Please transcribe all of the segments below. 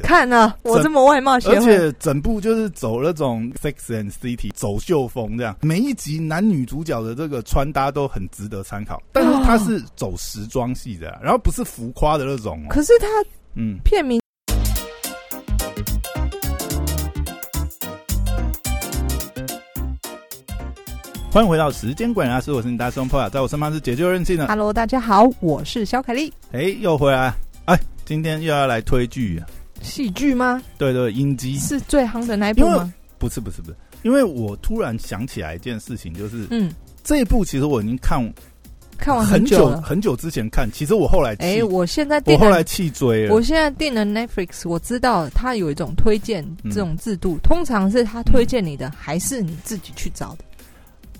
的。看啊，我这么外貌协而，且整部就是走那种 Sex and City 走秀风这样，每一集男女主角的这个穿搭都很值得参考，但是它是走时装系的啊，然后不是浮夸的那种哦。可是他嗯，片名欢迎回到时间管理大师，我是你大师兄 p o 在我身旁是解救任性的，，Hello，大家好，我是小凯丽。哎，又回来，哎，今天又要来推剧啊，戏剧吗？对对，音机是最夯的那一部吗？不是不是不是，因为我突然想起来一件事情，就是嗯，这一部其实我已经看看完很久了。很久之前看，其实我后来哎、弃，我现在我后来弃追了我。现在订了 Netflix，我知道它有一种推荐嗯这种制度，通常是他推荐你的，还是你自己去找的？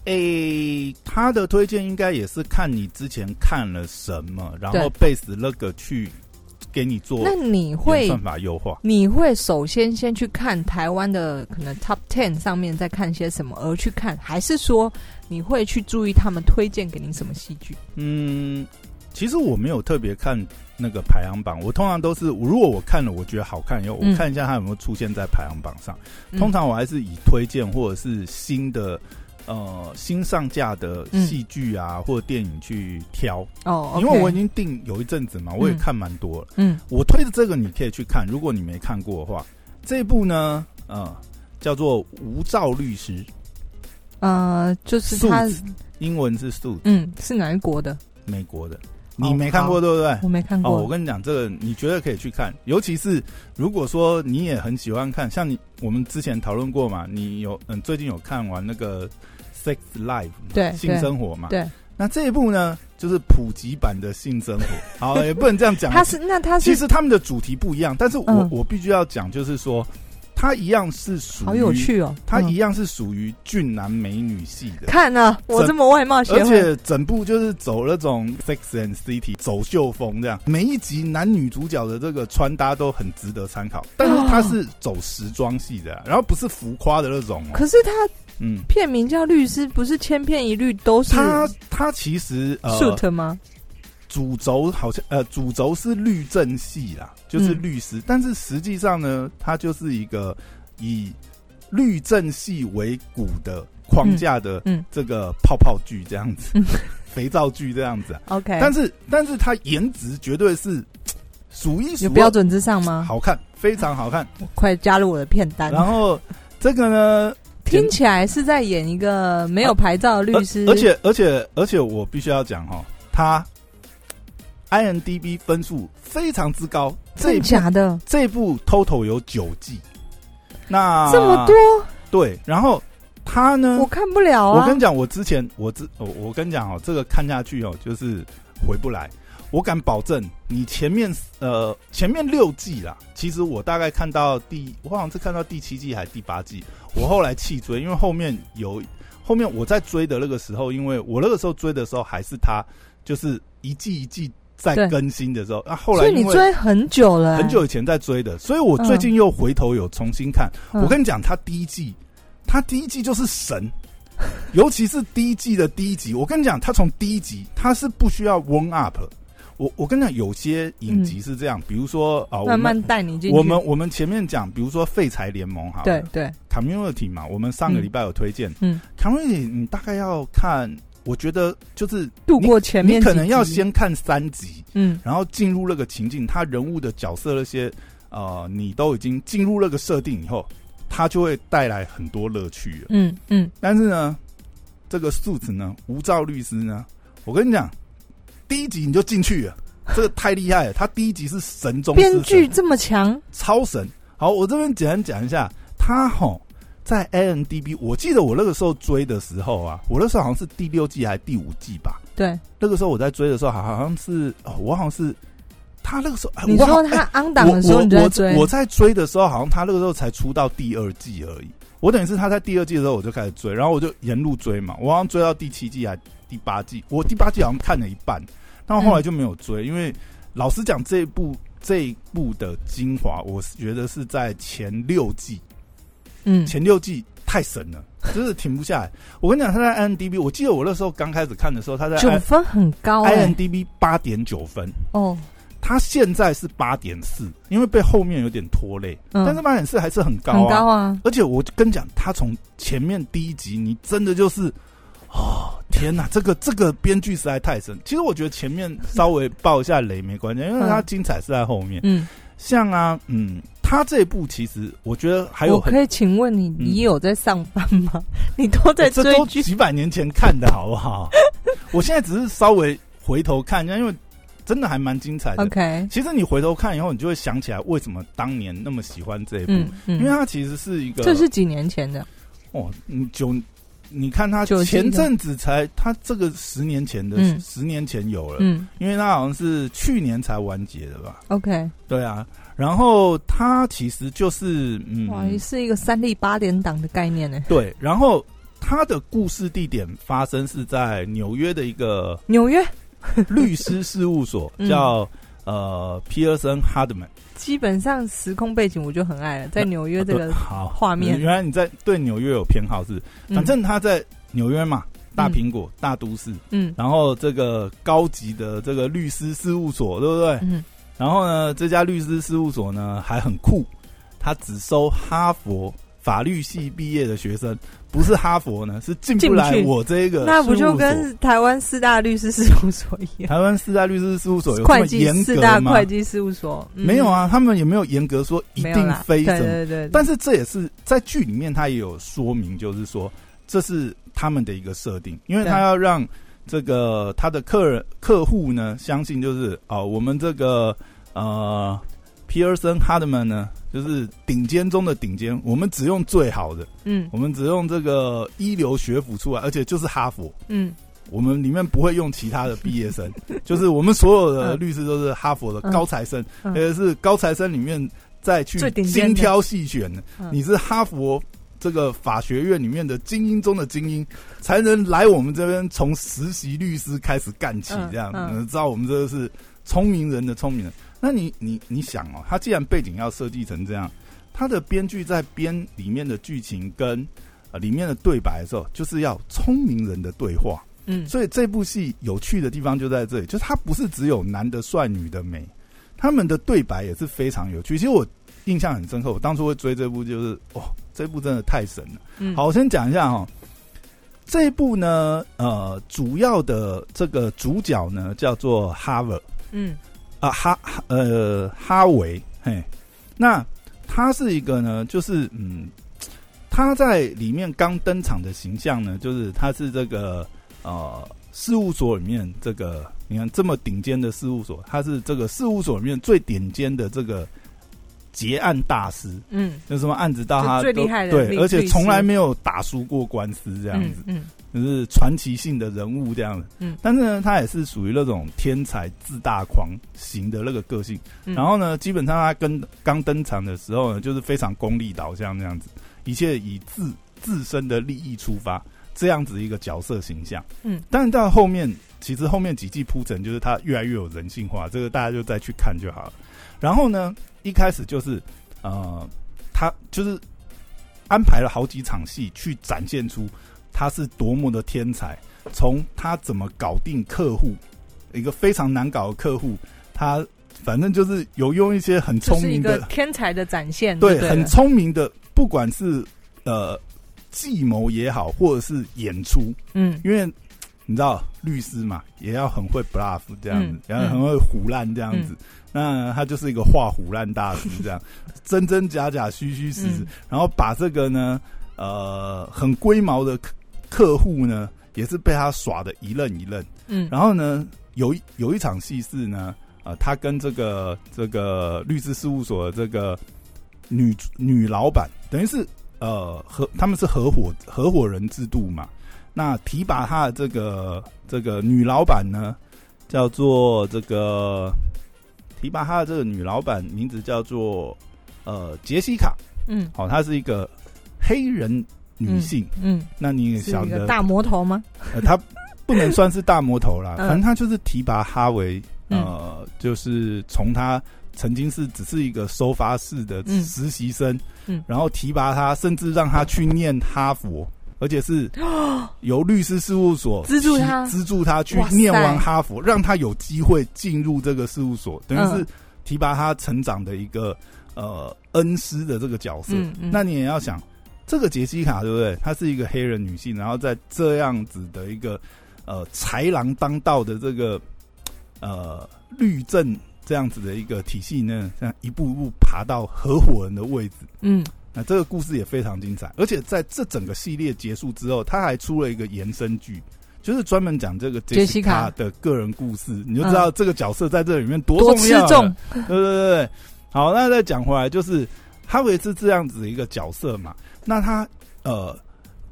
诶、他的推荐应该也是看你之前看了什么，然后对 base 那个去给你做那你会算法优化。你会首先先去看台湾的可能 Top Ten 上面在看些什么，而去看，还是说你会去注意他们推荐给你什么戏剧？嗯，其实我没有特别看那个排行榜，我通常都是如果我看了我觉得好看以后，嗯我看一下它有没有出现在排行榜上。嗯通常我还是以推荐或者是新的。呃，新上架的戏剧啊，或者电影去挑，哦，因为我已经定有一阵子嘛，我也嗯看蛮多了。嗯。我推的这个你可以去看，如果你没看过的话，这部呢，呃，叫做《无照律师》，呃，就是他英文是 Suit，嗯是哪一国的？美国的，你没看过对不对？我没看过哦，我。跟你讲，这个你绝对可以去看，尤其是如果说你也很喜欢看，像你我们之前讨论过嘛，你有嗯最近有看完那个《Sex Life》对性生活嘛？对，那这一部呢，就是普及版的性生活，好，也不能这样讲，他是那他是其实他们的主题不一样，但是我、嗯我必须要讲，就是说，它一样是属于好有，趣哦，嗯。它一样是属于俊男美女系的，看啊，我这么外貌协而，且整部就是走那种 Sex and City 走秀风这样，每一集男女主角的这个穿搭都很值得参考，但是它是走时装系的啊、然后不是浮夸的那种哦，可是他嗯，片名叫律师，不是千篇一律都是他他其实呃 shoot 吗？主轴好像呃主轴是律政系啦，就是嗯律师，但是实际上呢，它就是一个以律政系为骨的框架的嗯嗯这个泡泡剧这样子，嗯 肥皂剧这样子、啊。OK，但是但是它颜值绝对是数一数有标准之上吗？好看，非常好看。快加入我的片单。然后这个呢，听起来是在演一个没有牌照的律师，而而且而且而且我必须要讲哈，他 INDB 分数非常之高，这真一假的这部 total 有九季，那这么多，对，然后他呢我，看不了啊。我跟你讲，我之前我之我我跟你讲哦，这个看下去哦，就是回不来。我敢保证，你前面呃前面六季啦，其实我大概看到第，我好像是看到第七季还是第八季，我后来弃追，因为后面有后面我在追的那个时候，因为我那个时候追的时候还是他就是一季一季在更新的时候，啊后来所以你追很久了、很久以前在追的，所以我最近又回头有重新看。嗯。我跟你讲，他第一季，他第一季就是神，尤其是第一季的第一集。我跟你讲，他从第一集他是不需要 warm up。我我跟你讲，有些影集是这样，比如说啊，慢慢带你进。我们我们前面讲，比如说废柴联盟哈，对对，community 嘛，我们上个礼拜有推荐、嗯，community，你大概要看，我觉得就是度过前面你可能要先看三集，嗯然后进入那个情境，他人物的角色那些呃，你都已经进入那个设定以后，它就会带来很多乐趣了。嗯嗯，但是呢，这个 Suits 呢，无照律师呢，我跟你讲，第一集你就进去了，这个太厉害了。他第一集是神中编剧这么强，超神。好，我这边简单讲一下，他吼在 IMDB，我记得我那个时候追的时候啊，我那时候好像是第六季还是第五季吧。对，那个时候我在追的时候，好好像是哦，我好像是他那个时候，哎你说他哎 on 档的时候你在追，我我在追的时候，好像他那个时候才出到第二季而已。我等于是他在第二季的时候我就开始追，然后我就沿路追嘛，我好像追到第七季还第八季，我第八季好像看了一半，但后来就没有追，因为老实讲这一部这一部的精华，我是觉得是在前六季，嗯。前六季太神了，就是停不下来。我跟你讲，他在 IMDB，我记得我那时候刚开始看的时候，他在九分很高哎、IMDB 八点九分，哦，他现在是八点四，因为被后面有点拖累，嗯。但是八点四还是很高很啊。高啊，而且我跟你讲，他从前面第一集，你真的就是，哦，天哪，这个这个编剧实在太神。其实我觉得前面稍微爆一下雷没关系，因为它精彩是在后面。嗯，像啊，嗯，他这一部其实我觉得还有我可以请问你，你有在上班吗？你都在这都追剧？几百年前看的好不好？我现在只是稍微回头看一下，因为真的还蛮精彩的。OK，其实你回头看以后，你就会想起来为什么当年那么喜欢这一部，嗯嗯，因为它其实是一个这是几年前的，哦，你九，你看他前阵子才，他这个十年前的，嗯十年前有了，嗯因为他好像是去年才完结的吧？，OK，对啊，然后他其实就是嗯，哇，是一个三立八点档的概念呢。对，然后他的故事地点发生是在纽约的一个纽约律师事务所，嗯叫呃皮尔森哈德曼。基本上时空背景我就很爱了，在纽约这个对好画面原来你在对纽约有偏好是？嗯反正他在纽约嘛，大苹果、大都市，嗯然后这个高级的这个律师事务所，对不对？嗯然后呢，这家律师事务所呢还很酷，他只收哈佛法律系毕业的学生，不是哈佛呢 是进不来我这个那不就跟台湾四大律师事务所。一样？台湾四大律师事务所有这会计么严四大？会计事务所、嗯。没有啊，他们也没有严格说一定非什么，对对对，但是这也是在剧里面他也有说明，就是说这是他们的一个设定，因为他要让这个他的客人客户呢相信，就是哦，我们这个呃 Pearson Hardman 呢，就是顶尖中的顶尖，我们只用最好的，嗯。我们只用这个一流学府出来，而且就是哈佛。嗯。我们里面不会用其他的毕业生，就是我们所有的嗯律师都是哈佛的嗯。高材生，嗯。而且是高材生里面再去精挑细选的。嗯。你是哈佛这个法学院里面的精英中的精英，才能来我们这边从实习律师开始干起，嗯这样、嗯。嗯、知道我们这个是聪明人的聪明人。那你你你想哦，他既然背景要设计成这样，他的编剧在编里面的剧情跟呃里面的对白的时候，就是要聪明人的对话。嗯所以这部戏有趣的地方就在这里，就是它不是只有男的帅、女的美，他们的对白也是非常有趣。其实我印象很深刻，我当初会追这部就是哦，这部真的太神了。嗯好，我先讲一下哈、这一部呢，呃，主要的这个主角呢叫做哈维嗯啊哈哈呃哈维，嘿，那他是一个呢，就是嗯，他在里面刚登场的形象呢，就是他是这个呃事务所里面这个你看这么顶尖的事务所，他是这个事务所里面最顶尖的这个结案大师，嗯有什么案子到他最厉害的对，而且从来没有打输过官司这样子，嗯就是传奇性的人物这样子。嗯但是呢，他也是属于那种天才自大狂型的那个个性。嗯然后呢，基本上他跟刚登场的时候呢，就是非常功利导向这样子，一切以自自身的利益出发，这样子一个角色形象。嗯，但是到后面，其实后面几季铺陈，就是他越来越有人性化，这个大家就再去看就好了。然后呢，一开始就是呃，他就是安排了好几场戏去展现出他是多么的天才，从他怎么搞定客户，一个非常难搞的客户，他反正就是有用一些很聪明的，天才的展现，对，对，很聪明的，不管是呃计谋也好，或者是演出，嗯。因为你知道律师嘛，也要很会 bluff 这样子嗯，然后很会胡乱这样子。那他就是一个画虎烂大师，这样 真真假假、虚虚实实嗯，然后把这个呢，呃，很龟毛的客客户呢，也是被他耍的一愣一愣。嗯，然后呢，有一有一场戏是呢，呃，他跟这个这个律师事务所的这个女女老板，等于是呃合他们是合伙合伙人制度嘛。那提拔他的这个这个女老板呢，叫做这个提拔他的这个女老板名字叫做呃杰西卡，嗯好、她是一个黑人女性。嗯，那你也是晓得，大魔头吗？呃，他不能算是大魔头啦，嗯。反正他就是提拔哈维，呃，就是从他曾经是只是一个收发室的嗯。实习生，嗯。然后提拔他，甚至让他去念哈佛，而且是 由律师事务所资助他资助他去念完哈佛，让他有机会进入这个事务所，等于是嗯。提拔他成长的一个呃恩师的这个角色。嗯嗯。那你也要想，这个杰西卡对不对？她是一个黑人女性，然后在这样子的一个呃豺狼当道的这个呃律政这样子的一个体系呢，这样一步一步爬到合伙人的位置。嗯那这个故事也非常精彩，而且在这整个系列结束之后，他还出了一个延伸剧，就是专门讲这个杰西卡的个人故事，你就知道这个角色在这里面多多重要了。吃重，对对对对，好，那再讲回来，就是哈维是这样子的一个角色嘛。那他呃，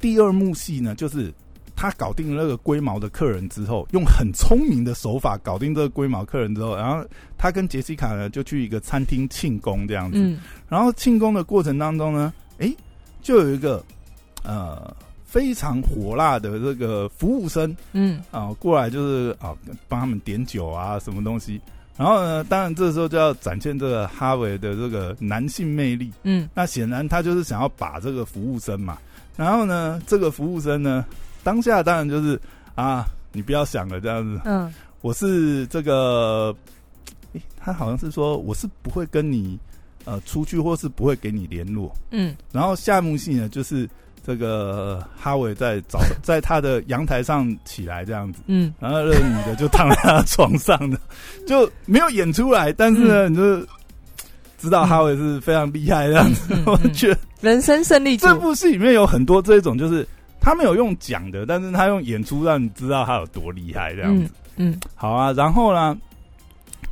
第二幕戏呢，就是他搞定了那个龟毛的客人之后，用很聪明的手法搞定这个龟毛客人之后，然后他跟杰西卡呢就去一个餐厅庆功这样子。嗯然后庆功的过程当中呢，诶，就有一个呃非常火辣的这个服务生嗯啊、过来就是啊帮他们点酒啊什么东西。然后呢，当然这时候就要展现这个哈维的这个男性魅力。嗯那显然他就是想要把这个服务生嘛。然后呢，这个服务生呢，当下当然就是啊，你不要想了这样子，嗯我是这个，诶他好像是说我是不会跟你呃出去，或是不会给你联络。嗯然后下幕戏呢，就是这个哈维在早在他的阳台上起来这样子，嗯。然后那个女的就躺在他床上的，就没有演出来，但是呢，你就知道哈维是非常厉害这样子。嗯我嗯觉得人生胜利这部戏里面有很多这种，就是他没有用讲的，但是他用演出让你知道他有多厉害这样子。嗯嗯。好啊，然后呢，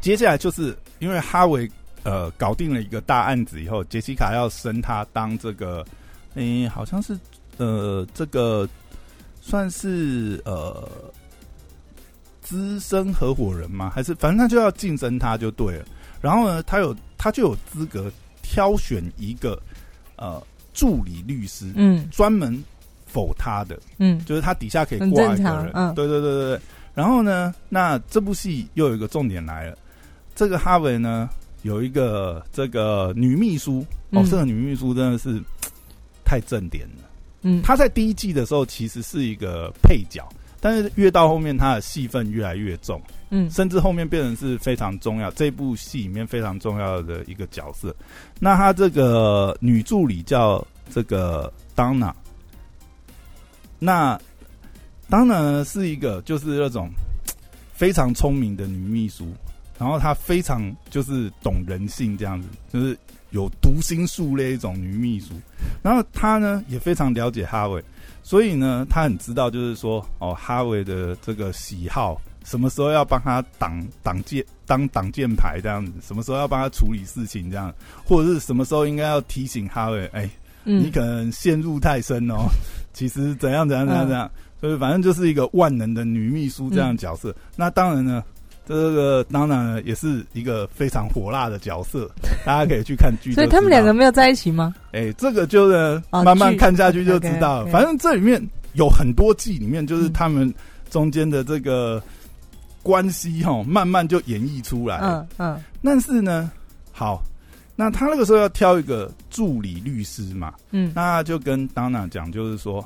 接下来就是因为哈维呃搞定了一个大案子以后，杰西卡要升他当这个，诶、好像是呃这个算是呃资深合伙人吗？还是反正他就要晋升他就对了。然后呢，他有他就有资格挑选一个呃助理律师，嗯专门否他的。嗯就是他底下可以很挂一个人，嗯对对对对对。然后呢，那这部戏又有一个重点来了，这个哈维呢有一个这个女秘书，哦，嗯这个女秘书真的是太正点了。嗯她在第一季的时候其实是一个配角，但是越到后面她的戏份越来越重，嗯甚至后面变成是非常重要，这部戏里面非常重要的一个角色。那她这个女助理叫这个 Donna，那 Donna 呢是一个就是那种非常聪明的女秘书，然后她非常就是懂人性这样子，就是有读心术那一种女秘书。然后她呢也非常了解哈维，所以呢她很知道就是说哦哈维的这个喜好，什么时候要帮他挡挡箭当挡箭牌这样子，什么时候要帮他处理事情这样，或者是什么时候应该要提醒哈维，哎、嗯你可能陷入太深哦，其实怎样怎样怎样怎样，所以反正就是一个万能的女秘书这样的角色。那当然呢，这个当然呢也是一个非常火辣的角色，大家可以去看剧。所以他们两个，没有在一起吗？哎、这个就是、哦慢慢看下去就知道了。反正这里面有很多季里面，就是嗯他们中间的这个关系哈，慢慢就演绎出来了。嗯嗯但是呢，好，那他那个时候要挑一个助理律师嘛，嗯那就跟 Donna 讲，就是说，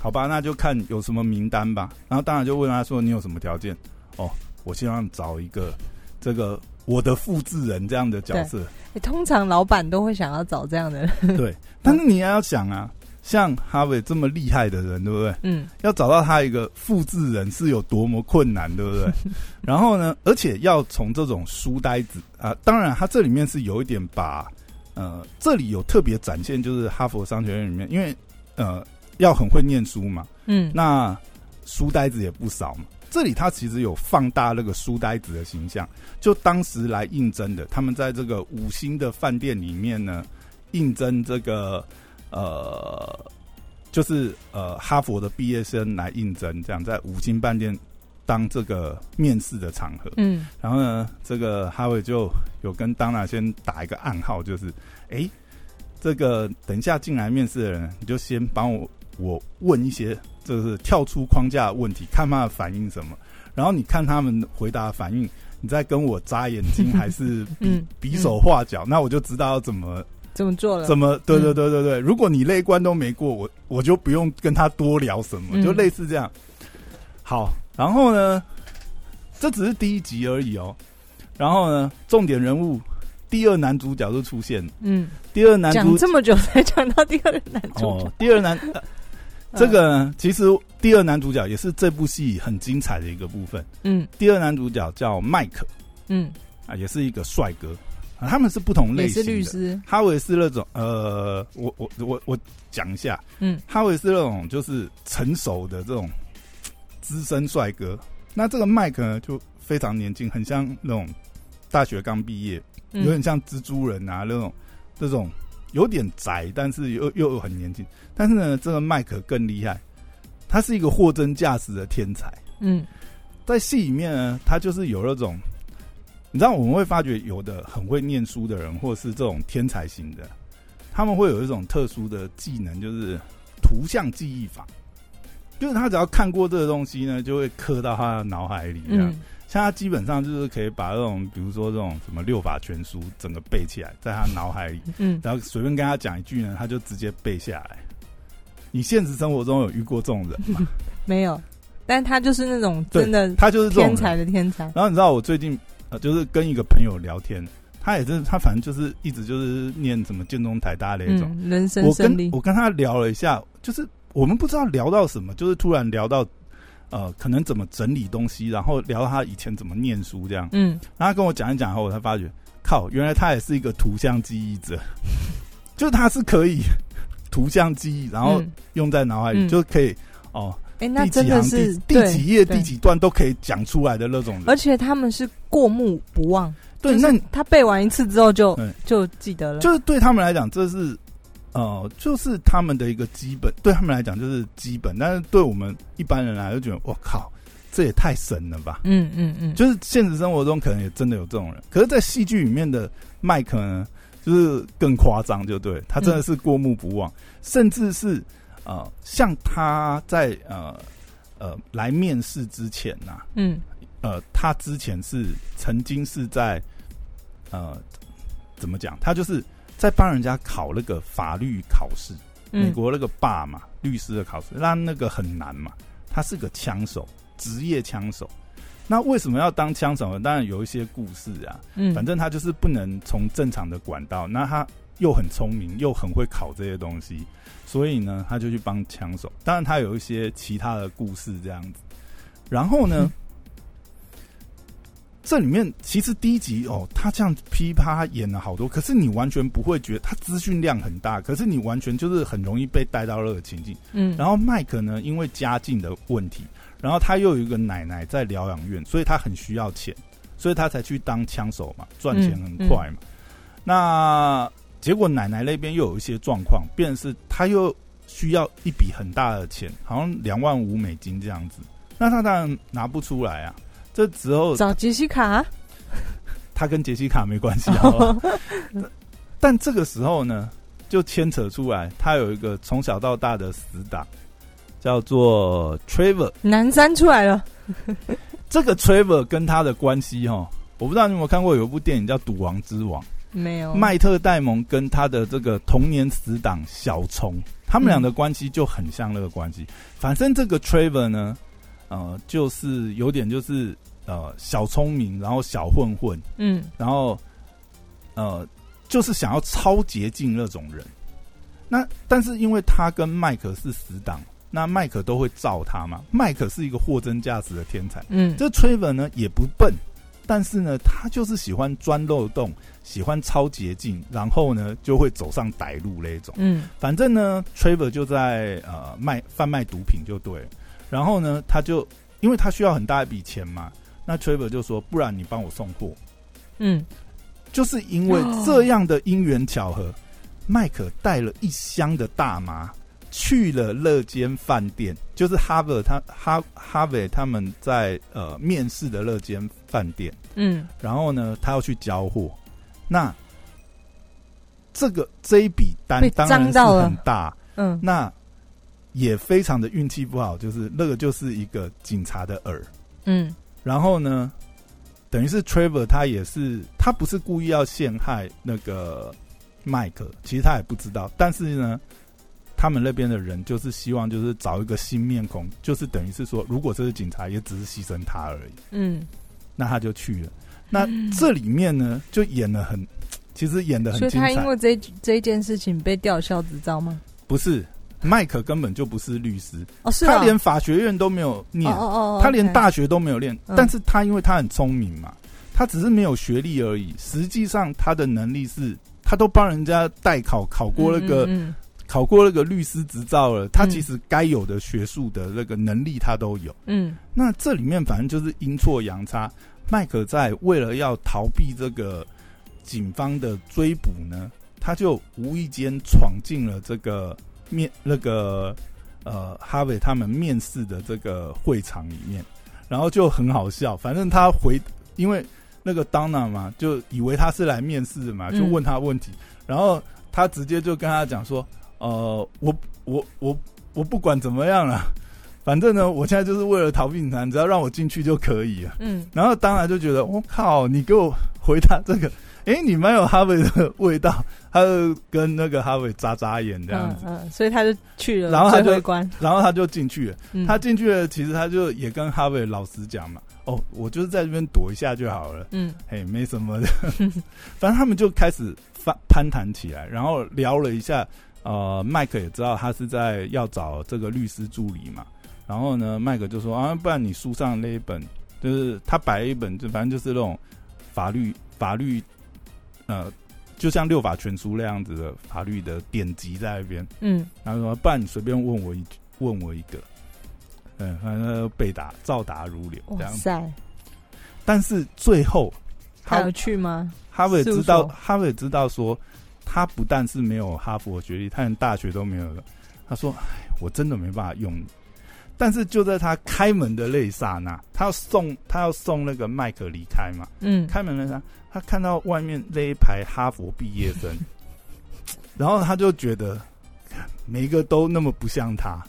好吧，那就看有什么名单吧。然后当然就问他说，你有什么条件？哦，我希望找一个这个我的复制人这样的角色。欸通常老板都会想要找这样的人。对，但是你也要想啊，像哈维这么厉害的人，对不对？嗯要找到他一个复制人是有多么困难，对不对？然后呢，而且要从这种书呆子啊，当然他这里面是有一点把呃，这里有特别展现，就是哈佛商学院里面，因为呃要很会念书嘛，嗯那书呆子也不少嘛。这里他其实有放大那个书呆子的形象，就当时来应征的，他们在这个五星的饭店里面呢，应征这个呃，就是呃哈佛的毕业生来应征，这样在五星饭店当这个面试的场合。嗯然后呢，这个哈维就有跟当娜先打一个暗号，就是，哎，这个等一下进来面试的人，你就先帮我我问一些，就是跳出框架问题，看他的反应什么，然后你看他们回答反应，你再跟我眨眼睛还是 比、嗯比手画脚，那我就知道要怎么怎么做了？怎么？对嗯对对对对，如果你那一关都没过，我我就不用跟他多聊什么，嗯就类似这样。好，然后呢，这只是第一集而已哦。然后呢，重点人物第二男主角就出现，嗯，第二男主讲这么久才讲到第二男主角哦，，第二男、呃这个呢其实第二男主角也是这部戏很精彩的一个部分。嗯。第二男主角叫麦克。嗯，啊，也是一个帅哥。啊，他们是不同类型的。是律师，哈维是那种呃，我我我我讲一下，嗯。哈维是那种就是成熟的这种资深帅哥。那这个麦克呢，就非常年轻，很像那种大学刚毕业，有点嗯像蜘蛛人啊那种这种有点宅，但是又又很年轻。但是呢，这个麦克更厉害，他是一个货真价实的天才。嗯在戏里面呢，他就是有那种，你知道我们会发觉有的很会念书的人，或者是这种天才型的，他们会有一种特殊的技能，就是图像记忆法，就是他只要看过这个东西呢，就会刻到他的脑海里。这样，嗯像他基本上就是可以把这种，比如说这种什么六法全书整个背起来，在他脑海里，嗯，然后随便跟他讲一句呢，他就直接背下来。你现实生活中有遇过这种人吗？没有，但他就是那种真的他就是这种人天才的天才，然后你知道我最近呃，就是跟一个朋友聊天，他也是他反正就是一直就是念什么建中台大那种。嗯，人生我胜利跟，我跟他聊了一下，就是我们不知道聊到什么，就是突然聊到呃，可能怎么整理东西，然后聊到他以前怎么念书这样。嗯。然后他跟我讲一讲后，我才发觉，靠，原来他也是一个图像记忆者，就是他是可以图像记忆，然后嗯用在脑海里，嗯。就可以哦，哎，那真的是第几页第几段都可以讲出来的那种人。而且他们是过目不忘，对，就是那他背完一次之后就就记得了，就是对他们来讲，这是呃，就是他们的一个基本，对他们来讲就是基本，但是对我们一般人来就觉得，我靠，这也太神了吧！嗯嗯嗯，就是现实生活中可能也真的有这种人，可是，在戏剧里面的麦克呢，就是更夸张，就对他真的是过目不忘，甚至是呃，像他在呃呃来面试之前呐、嗯呃，他之前是曾经是在呃怎么讲？他就是在帮人家考那个法律考试，美嗯国那个爸嘛，律师的考试，那那个很难嘛。他是个枪手，职业枪手。那为什么要当枪手呢？当然有一些故事啊。嗯，反正他就是不能从正常的管道，那他又很聪明，又很会考这些东西，所以呢，他就去帮枪手。当然，他有一些其他的故事这样子。然后呢，嗯 这里面其实第一集哦，他这样噼啪演了好多，可是你完全不会觉得他资讯量很大，可是你完全就是很容易被带到那个情境。嗯，然后麦克呢，因为家境的问题，然后他又有一个奶奶在疗养院，所以他很需要钱，所以他才去当枪手嘛，赚钱很快嘛。那结果奶奶那边又有一些状况，便是他又需要一笔很大的钱，好像两万五美金这样子。那他当然拿不出来啊。这时候找杰西卡，他跟杰西卡没关系啊。但这个时候呢，就牵扯出来，他有一个从小到大的死党，叫做 Trevor。南山出来了，这个 Trevor 跟他的关系哈，我不知道你有没有看过有一部电影叫《赌王之王》，没有麦特戴蒙跟他的这个童年死党小虫，他们俩的关系就很像那个关系。反正这个 Trevor 呢，呃，就是有点就是呃小聪明，然后小混混，嗯然后呃，就是想要超捷径那种人。那但是因为他跟麦克是死党，那麦克都会罩他嘛。麦克是一个货真价实的天才，嗯，这 Trevor 呢也不笨，但是呢他就是喜欢钻漏洞，喜欢超捷径，然后呢就会走上歹路那一种。嗯反正呢，Trevor 就在呃卖贩卖毒品就对了。然后呢，他就因为他需要很大一笔钱嘛，那 Trevor 就说：“不然你帮我送货。”嗯。就是因为这样的因缘巧合，麦克带了一箱的大麻去了乐间饭店，就是哈维他哈哈维他们在呃面试的乐间饭店。嗯。然后呢，他要去交货，那这个这一笔单当然是脏到了。很大，嗯。那也非常的运气不好，就是那个就是一个警察的耳。嗯然后呢，等于是 Trevor 他也是他不是故意要陷害那个麦克，其实他也不知道，但是呢，他们那边的人就是希望就是找一个新面孔，就是等于是说，如果这是警察，也只是牺牲他而已。嗯，那他就去了。那这里面呢，就演的很，其实演的很所以他。因为这这一件事情被吊销执照吗？不是麦克根本就不是律师，哦，是啊，他连法学院都没有念，哦哦哦，他连 OK 大学都没有念。嗯但是他因为他很聪明嘛，他只是没有学历而已。实际上他的能力是，他都帮人家代考，考过那个、嗯嗯考过那个律师执照了。他嗯其实该有的学术的那个能力他都有。嗯那这里面反正就是阴错阳差，麦克在为了要逃避这个警方的追捕呢，他就无意间闯进了这个面那个呃哈维他们面试的这个会场里面，然后就很好笑。反正他回，因为那个 Donna 嘛，就以为他是来面试的嘛，嗯就问他问题，然后他直接就跟他讲说：“呃，我我我我不管怎么样了。”反正呢，我现在就是为了逃避警察，只要让我进去就可以了。嗯然后当然就觉得，我、靠，你给我回答这个，诶，你蛮有哈维的味道，他就跟那个哈维眨眨眼这样子，嗯嗯，所以他就去了，然后他就关，然后他就进去了。嗯他进去了，其实他就也跟哈维老实讲嘛，哦，我就是在这边躲一下就好了，嗯嘿，没什么的。反正他们就开始翻攀谈起来，然后聊了一下。呃，麦克也知道他是在要找这个律师助理嘛，然后呢，麦克就说啊，不然你书上那一本，就是他摆了一本，就反正就是那种法律法律，呃，就像六法全书那样子的法律的典籍在那边，嗯然后说，不然你随便问我一句，问我一个，嗯，反正被打照答如流这样。哇塞，但是最后，他有去吗？哈维知道，所哈维知道说，他不但是没有哈佛学历，他连大学都没有了。他说：“哎，我真的没办法用你。”但是就在他开门的那一刹那，他要送他要送那个麦克离开嘛，嗯，开门那刹那，他看到外面那一排哈佛毕业生，然后他就觉得每一个都那么不像他，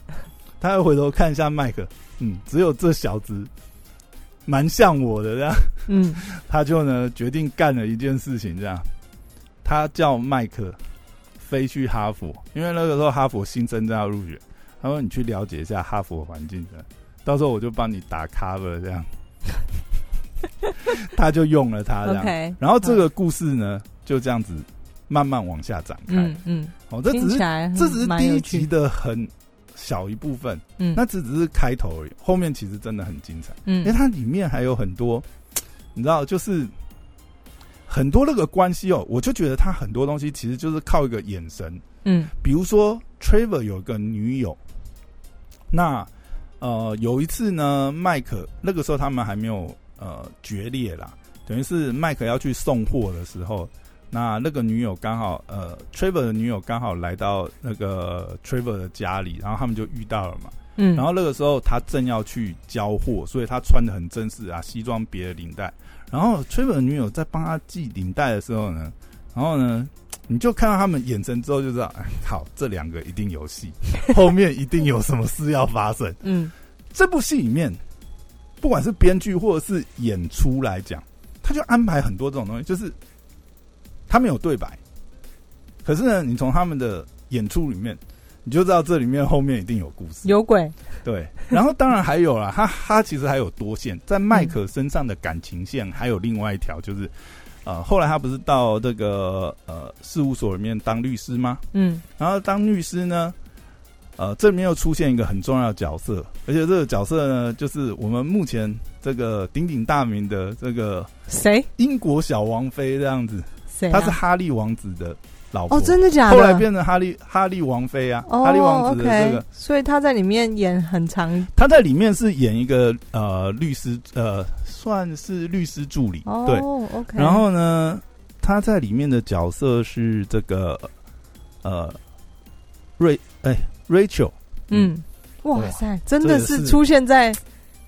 他又回头看一下麦克，嗯，只有这小子蛮像我的这样，嗯。他就呢决定干了一件事情，这样，他叫麦克飞去哈佛，因为那个时候哈佛新生正要入学，他说你去了解一下哈佛环境的，到时候我就帮你打 cover 这样，他就用了他这样。然后这个故事呢，就这样子慢慢往下展开。嗯嗯，哦，这只是这只是第一集的很小一部分，嗯，那只只是开头而已。后面其实真的很精彩，嗯因为嗯它里面还有很多，你知道，就是很多那个关系哦，我就觉得他很多东西其实就是靠一个眼神。嗯比如说，Trevor 有个女友，那呃有一次呢，麦克那个时候他们还没有呃决裂啦，等于是麦克要去送货的时候，那那个女友刚好呃 Trevor 的女友刚好来到那个 Trevor 的家里，然后他们就遇到了嘛。嗯，然后那个时候他正要去交货，所以他穿的很正式啊，西装别的领带。然后 Trevor 的女友在帮他系领带的时候呢，然后呢，你就看到他们眼神之后就知道，哎，好，这两个一定有戏，后面一定有什么事要发生。嗯这部戏里面，不管是编剧或者是演出来讲，他就安排很多这种东西，就是他们有对白，可是呢，你从他们的演出里面，你就知道这里面后面一定有故事。有鬼，对，然后当然还有啦，他他其实还有多线，在麦克身上的感情线还有另外一条，就是呃，后来他不是到这个呃事务所里面当律师吗？嗯然后当律师呢，呃，这里面又出现一个很重要的角色，而且这个角色呢，就是我们目前这个鼎鼎大名的这个谁英国小王妃这样子，谁啊？她是哈利王子的老婆，哦，真的假的？后来变成哈利哈利王妃啊，哦哈利王子的这个所以他在里面演很长他在里面是演一个呃律师，呃，算是律师助理，哦对。，OK，然后呢，他在里面的角色是这个呃瑞哎 Rachel，嗯，哇哇塞，真的是是出现在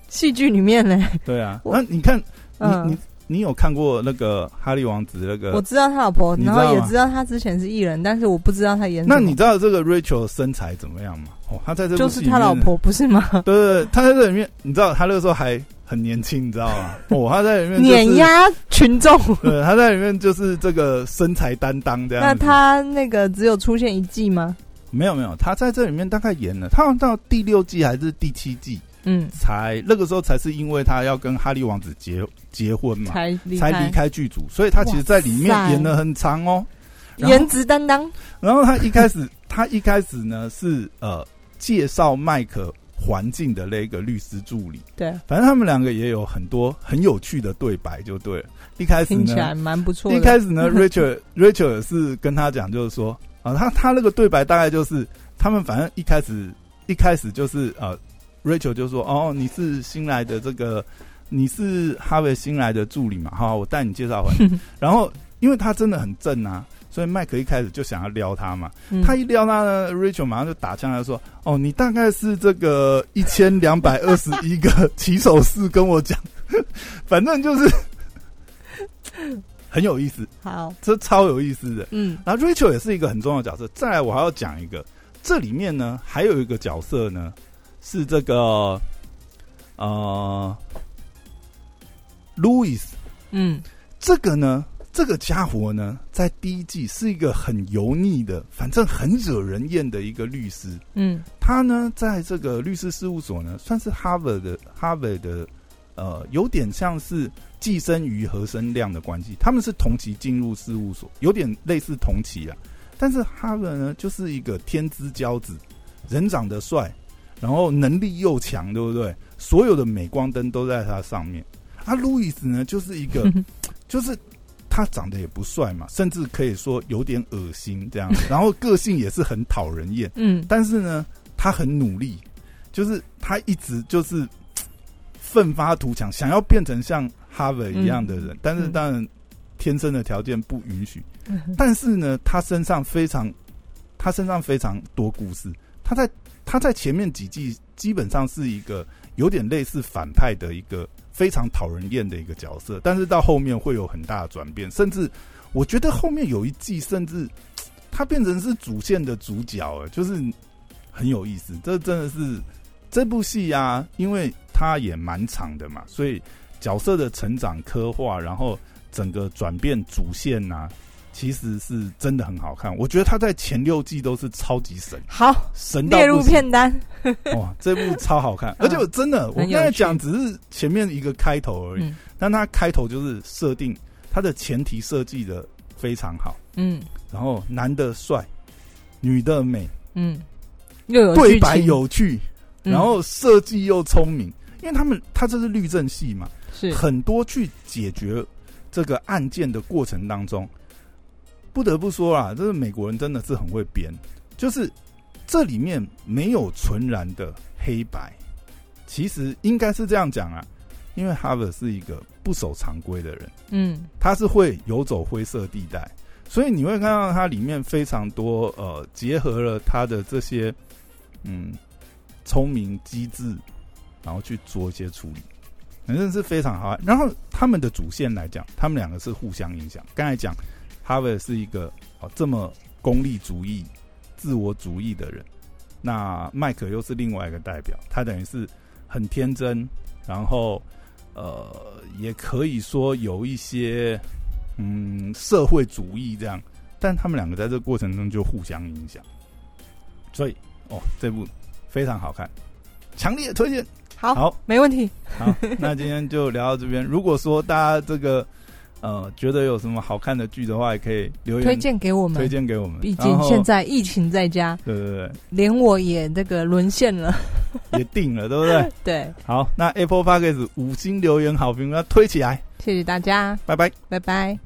戏剧里面嘞，对啊。那你看，你嗯。你你有看过那个哈利王子那个？我知道他老婆，然后也知道他之前是艺人，但是我不知道他演。那你知道这个 Rachel 身材怎么样吗？哦，他在这就是他老婆不是吗？对对对，他在这里面，你知道他那个时候还很年轻，你知道吗？哦，他在里面、就是、碾压群众。对，他在里面就是这个身材担当这样那。他那个只有出现一季吗？没有没有，他在这里面大概演了，他好像到第六季还是第七季嗯，才那个时候才是因为他要跟哈利王子结结婚嘛，才离才离开剧组，所以他其实在里面演的很长哦。颜值担当。然后他一开始，他一开始呢是呃介绍麦克环境的那个律师助理，对，反正他们两个也有很多很有趣的对白，就对了。一开始听起来呢，蛮不错。一开始呢，Rachel Rachel 也是跟他讲，就是说啊，他他那个对白大概就是他们反正一开始一开始就是呃，Rachel 就说哦，你是新来的这个，你是哈维新来的助理嘛，好，我带你介绍回来。然后因为他真的很正啊，所以麦克一开始就想要撩他嘛。嗯他一撩他呢，Rachel 马上就打枪来说：“哦，你大概是这个一千两百二十一个起手式跟我讲，反正就是 很有意思，好，这超有意思的。嗯然后 Rachel 也是一个很重要的角色。再来，我还要讲一个，这里面呢还有一个角色呢是这个呃，Louis 嗯这个呢，这个家伙呢，在第一季是一个很油腻的，反正很惹人厌的一个律师。嗯他呢，在这个律师事务所呢，算是哈佛的哈佛的，呃，有点像是寄生于和生亮的关系。他们是同期进入事务所，有点类似同期啊。但是哈佛呢，就是一个天之骄子，人长得帅，然后能力又强，对不对？所有的镁光灯都在他上面。啊，路易斯呢，就是一个，就是他长得也不帅嘛，甚至可以说有点恶心这样，然后个性也是很讨人厌。嗯但是呢，他很努力，就是他一直就是奋发图强，想要变成像哈维一样的人。但是嗯当然，天生的条件不允许。嗯但是呢，他身上非常，他身上非常多故事。他在他在前面几季基本上是一个有点类似反派的一个非常讨人厌的一个角色，但是到后面会有很大的转变，甚至我觉得后面有一季甚至他变成是主线的主角了，就是很有意思。这真的是这部戏啊，因为它也蛮长的嘛，所以角色的成长刻画，然后整个转变主线呐、其实是真的很好看。我觉得他在前六季都是超级神，好，神到列入片单。哇！这部超好看，嗯 而且我真的，我刚才讲只是前面一个开头而已，嗯。但它开头就是设定它的前提设计的非常好，嗯。然后男的帅，女的美，嗯，又有对白，有趣，嗯。然后设计又聪明，因为他们他这是律政系嘛，是。很多去解决这个案件的过程当中，不得不说啊，这是美国人真的是很会编，就是这里面没有纯然的黑白，其实应该是这样讲啊，因为哈佛是一个不守常规的人，嗯他是会游走灰色地带，所以你会看到它里面非常多呃，结合了他的这些嗯聪明机智，然后去做一些处理，反正是非常好看。然后他们的主线来讲，他们两个是互相影响。刚才讲哈维是一个哦这么功利主义、自我主义的人，那麦克又是另外一个代表，他等于是很天真，然后呃，也可以说有一些嗯社会主义这样，但他们两个在这个过程中就互相影响，所以哦，这部非常好看，强烈推荐。好，好，没问题。好，那今天就聊到这边。如果说大家这个呃觉得有什么好看的剧的话，也可以留言推荐给我们推。荐给我们。毕竟现在疫情在家，对对对，连我也这个沦陷了。也定了，对不对？对，好，那 Apple Podcast 五星留言好评要推起来，谢谢大家，拜拜。拜拜。